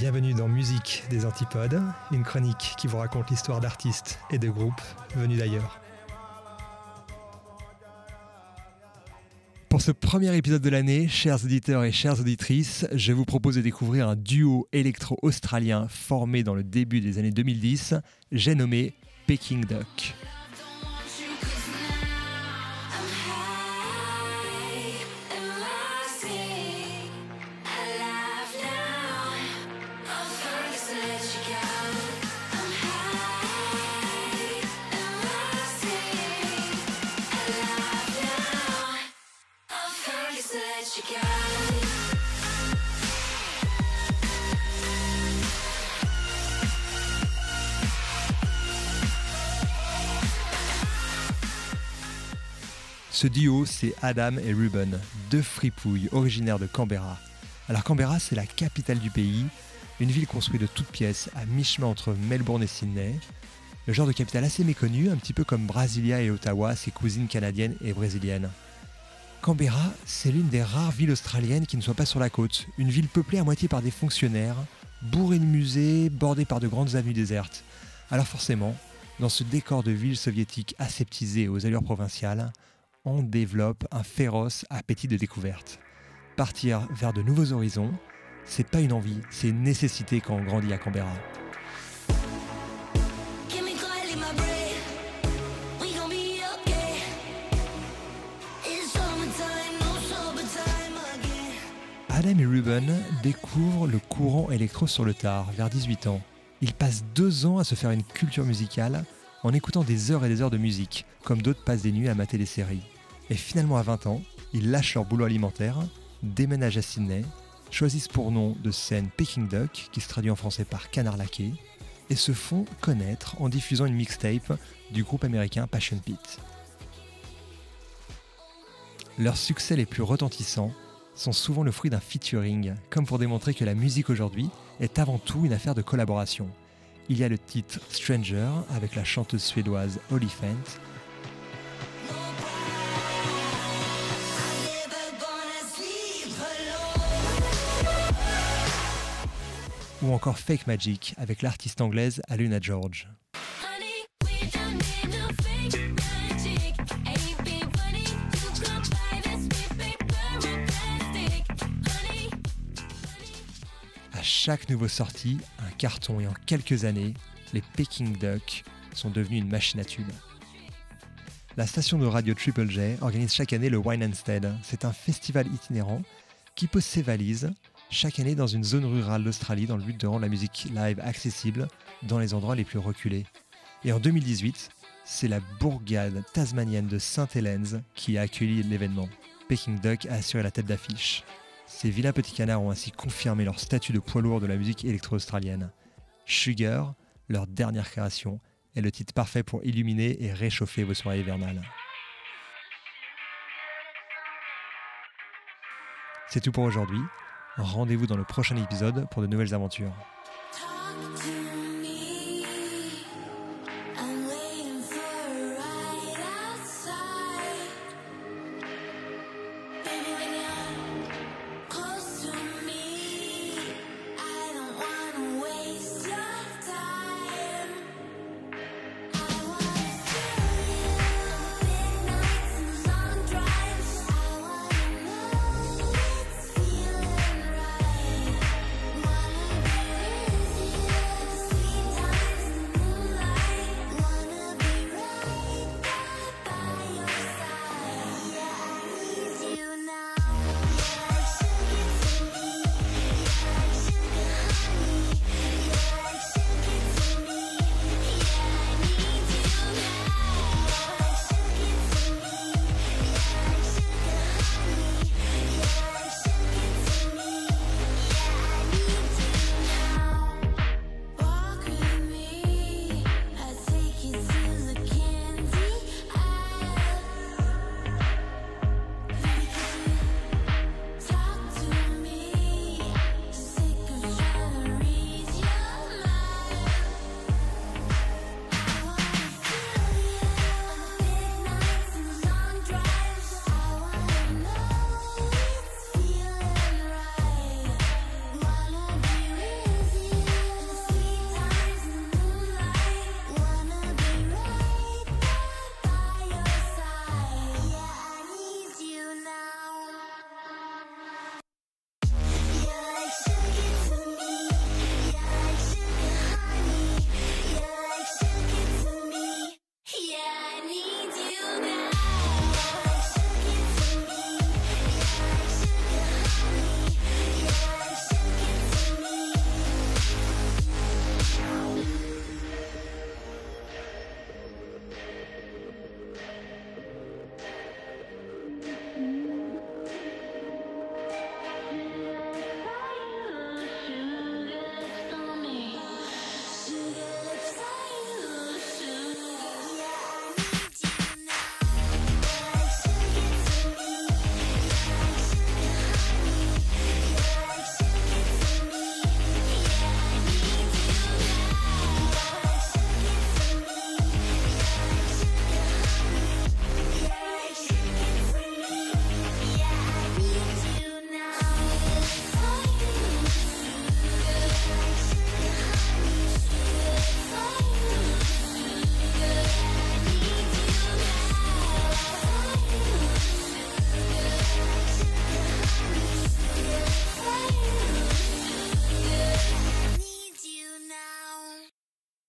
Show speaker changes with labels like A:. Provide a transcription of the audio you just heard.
A: Bienvenue dans Musique des Antipodes, une chronique qui vous raconte l'histoire d'artistes et de groupes venus d'ailleurs. Pour ce premier épisode de l'année, chers auditeurs et chères auditrices, je vous propose de découvrir un duo électro-australien formé dans le début des années 2010, j'ai nommé Peking Duck. Ce duo, c'est Adam et Ruben, deux fripouilles originaires de Canberra. Alors Canberra, c'est la capitale du pays, une ville construite de toutes pièces à mi-chemin entre Melbourne et Sydney. Le genre de capitale assez méconnu, un petit peu comme Brasilia et Ottawa, ses cousines canadiennes et brésiliennes. Canberra, c'est l'une des rares villes australiennes qui ne soit pas sur la côte, une ville peuplée à moitié par des fonctionnaires, bourrée de musées, bordée par de grandes avenues désertes. Alors forcément, dans ce décor de ville soviétique aseptisée aux allures provinciales, on développe un féroce appétit de découverte. Partir vers de nouveaux horizons, c'est pas une envie, c'est une nécessité quand on grandit à Canberra. Adam et Ruben découvrent le courant électro sur le tard, vers 18 ans. Ils passent deux ans à se faire une culture musicale en écoutant des heures et des heures de musique, comme d'autres passent des nuits à mater des séries. Et finalement, à 20 ans, ils lâchent leur boulot alimentaire, déménagent à Sydney, choisissent pour nom de scène Peking Duck, qui se traduit en français par canard laqué, et se font connaître en diffusant une mixtape du groupe américain Passion Pit. Leurs succès les plus retentissants sont souvent le fruit d'un featuring, comme pour démontrer que la musique aujourd'hui est avant tout une affaire de collaboration. Il y a le titre Stranger avec la chanteuse suédoise Fent, ou encore Fake Magic avec l'artiste anglaise Aluna George. Chaque nouvelle sortie, un carton et en quelques années, les Peking Duck sont devenus une machine à tubes. La station de radio Triple J organise chaque année le Wine and Stead. C'est un festival itinérant qui pose ses valises chaque année dans une zone rurale d'Australie dans le but de rendre la musique live accessible dans les endroits les plus reculés. Et en 2018, c'est la bourgade tasmanienne de Saint Helens qui a accueilli l'événement. Peking Duck a assuré la tête d'affiche. Ces vilains petits canards ont ainsi confirmé leur statut de poids lourd de la musique électro-australienne. Sugar, leur dernière création, est le titre parfait pour illuminer et réchauffer vos soirées hivernales. C'est tout pour aujourd'hui. Rendez-vous dans le prochain épisode pour de nouvelles aventures.